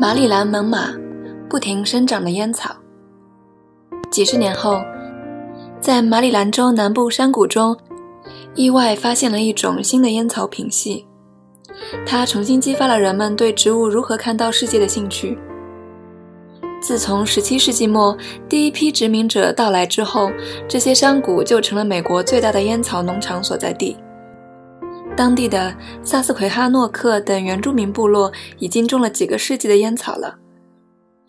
马里兰猛犸，不停生长的烟草。几十年后，在马里兰州南部山谷中，意外发现了一种新的烟草品系，它重新激发了人们对植物如何看到世界的兴趣。自从17世纪末第一批殖民者到来之后，这些山谷就成了美国最大的烟草农场所在地。当地的萨斯奎哈诺克等原住民部落已经种了几个世纪的烟草了。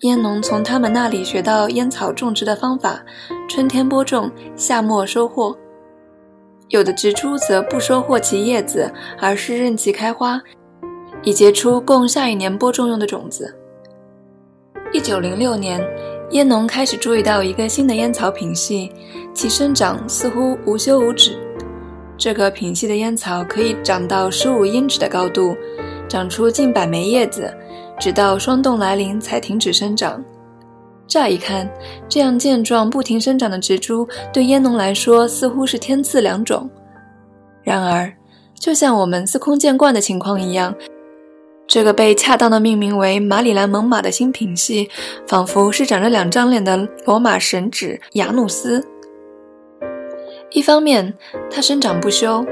烟农从他们那里学到烟草种植的方法：春天播种，夏末收获。有的植株则不收获其叶子，而是任其开花，以结出供下一年播种用的种子。一九零六年，烟农开始注意到一个新的烟草品系，其生长似乎无休无止。这个品系的烟草可以长到十五英尺的高度，长出近百枚叶子，直到霜冻来临才停止生长。乍一看，这样健壮不停生长的植株对烟农来说似乎是天赐良种。然而，就像我们司空见惯的情况一样，这个被恰当的命名为马里兰猛犸的新品系，仿佛是长着两张脸的罗马神祇雅努斯。一方面，它生长不休；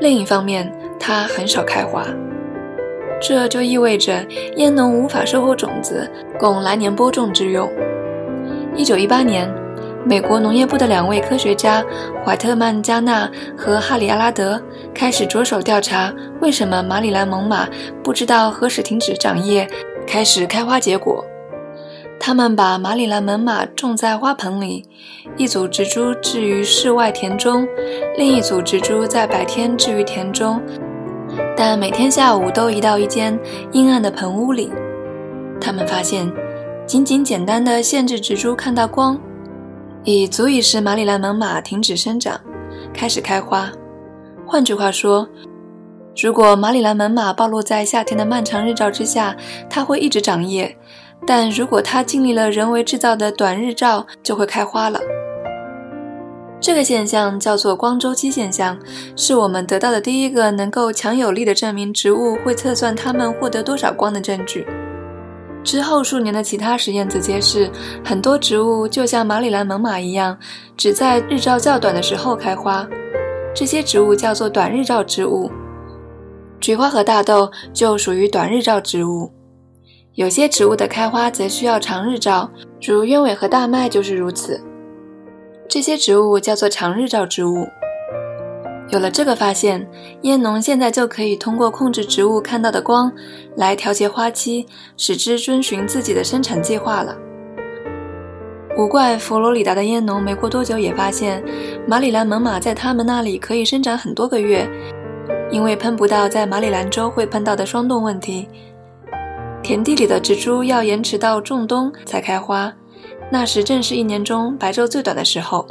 另一方面，它很少开花。这就意味着烟农无法收获种子供来年播种之用。一九一八年，美国农业部的两位科学家怀特曼加纳和哈里阿拉德开始着手调查为什么马里兰猛犸不知道何时停止长叶，开始开花结果。他们把马里兰猛犸种在花盆里，一组植株置于室外田中，另一组植株在白天置于田中，但每天下午都移到一间阴暗的棚屋里。他们发现，仅仅简单的限制植株看到光，已足以使马里兰猛犸停止生长，开始开花。换句话说，如果马里兰猛犸暴露在夏天的漫长日照之下，它会一直长叶。但如果它经历了人为制造的短日照，就会开花了。这个现象叫做光周期现象，是我们得到的第一个能够强有力的证明植物会测算它们获得多少光的证据。之后数年的其他实验则揭示，很多植物就像马里兰猛犸一样，只在日照较短的时候开花。这些植物叫做短日照植物。菊花和大豆就属于短日照植物。有些植物的开花则需要长日照，如鸢尾和大麦就是如此。这些植物叫做长日照植物。有了这个发现，烟农现在就可以通过控制植物看到的光来调节花期，使之遵循自己的生产计划了。无怪佛罗里达的烟农没过多久也发现，马里兰猛犸在他们那里可以生长很多个月，因为喷不到在马里兰州会碰到的霜冻问题。田地里的植株要延迟到仲冬才开花，那时正是一年中白昼最短的时候。